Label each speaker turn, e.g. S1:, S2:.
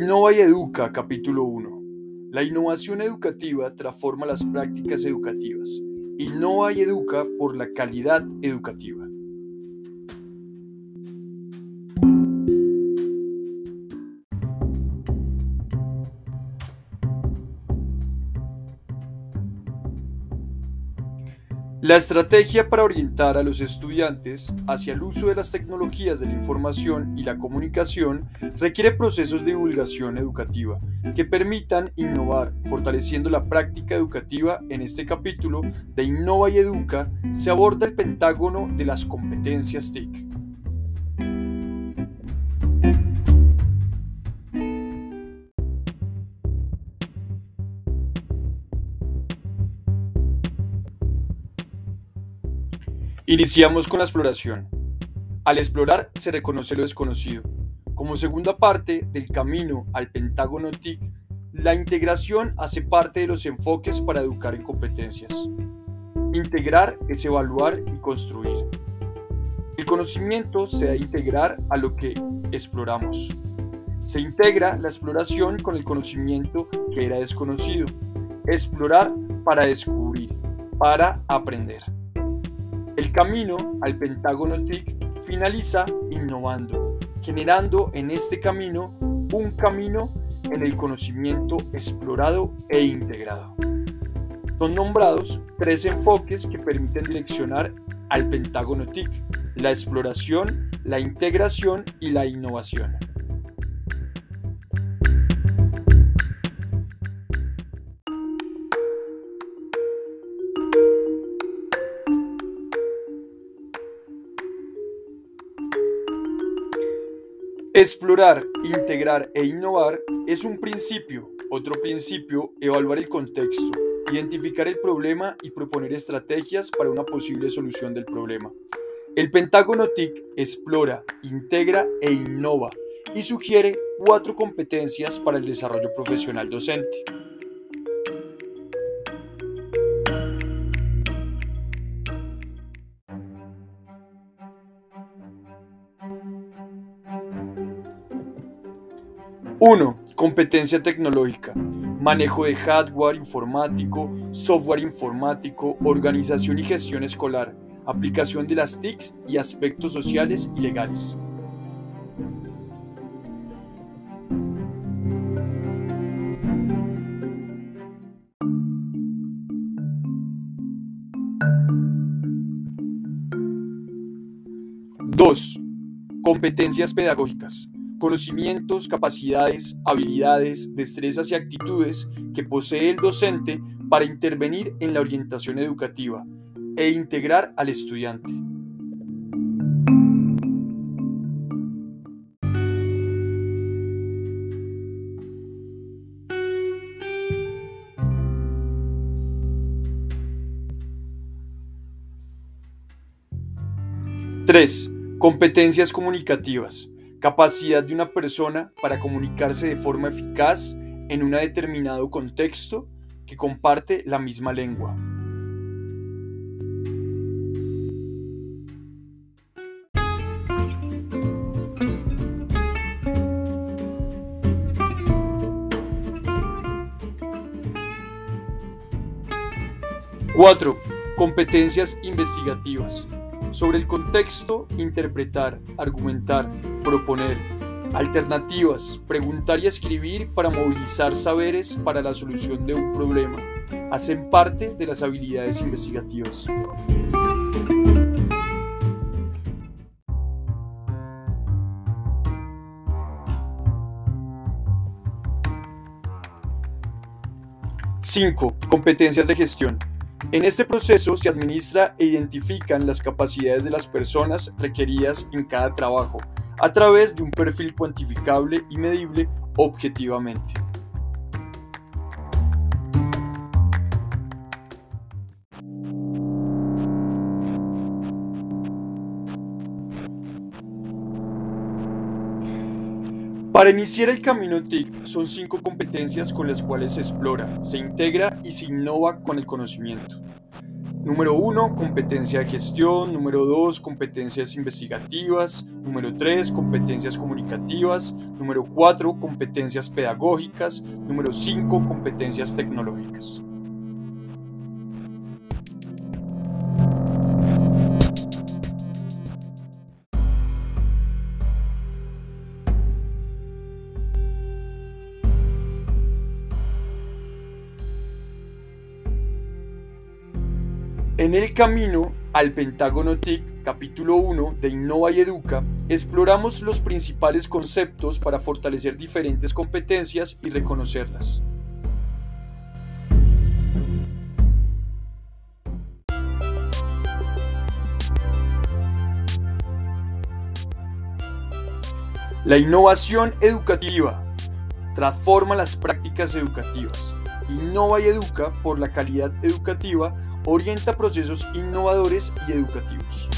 S1: Innova y Educa, capítulo 1. La innovación educativa transforma las prácticas educativas. Innova y educa por la calidad educativa. La estrategia para orientar a los estudiantes hacia el uso de las tecnologías de la información y la comunicación requiere procesos de divulgación educativa que permitan innovar, fortaleciendo la práctica educativa. En este capítulo de Innova y Educa se aborda el pentágono de las competencias TIC. Iniciamos con la exploración. Al explorar se reconoce lo desconocido. Como segunda parte del camino al pentágono TIC, la integración hace parte de los enfoques para educar en competencias. Integrar es evaluar y construir. El conocimiento se da a integrar a lo que exploramos. Se integra la exploración con el conocimiento que era desconocido. Explorar para descubrir, para aprender. El camino al Pentágono TIC finaliza innovando, generando en este camino un camino en el conocimiento explorado e integrado. Son nombrados tres enfoques que permiten direccionar al Pentágono TIC, la exploración, la integración y la innovación. Explorar, integrar e innovar es un principio. Otro principio, evaluar el contexto, identificar el problema y proponer estrategias para una posible solución del problema. El Pentágono TIC explora, integra e innova y sugiere cuatro competencias para el desarrollo profesional docente. 1. Competencia tecnológica. Manejo de hardware informático, software informático, organización y gestión escolar, aplicación de las TICs y aspectos sociales y legales. Dos, competencias pedagógicas conocimientos, capacidades, habilidades, destrezas y actitudes que posee el docente para intervenir en la orientación educativa e integrar al estudiante. Tres, competencias comunicativas capacidad de una persona para comunicarse de forma eficaz en un determinado contexto que comparte la misma lengua. Cuatro, Competencias investigativas sobre el contexto, interpretar, argumentar, proponer, alternativas, preguntar y escribir para movilizar saberes para la solución de un problema, hacen parte de las habilidades investigativas. Cinco, Competencias de gestión. En este proceso se administra e identifican las capacidades de las personas requeridas en cada trabajo a través de un perfil cuantificable y medible objetivamente. Para iniciar el camino TIC son cinco competencias con las cuales se explora, se integra y se innova con el conocimiento. Número 1, competencia de gestión. Número 2, competencias investigativas. Número 3, competencias comunicativas. Número 4, competencias pedagógicas. Número 5, competencias tecnológicas. En el camino al Pentágono TIC, capítulo 1 de Innova y Educa, exploramos los principales conceptos para fortalecer diferentes competencias y reconocerlas. La innovación educativa transforma las prácticas educativas. Innova y educa por la calidad educativa orienta procesos innovadores y educativos.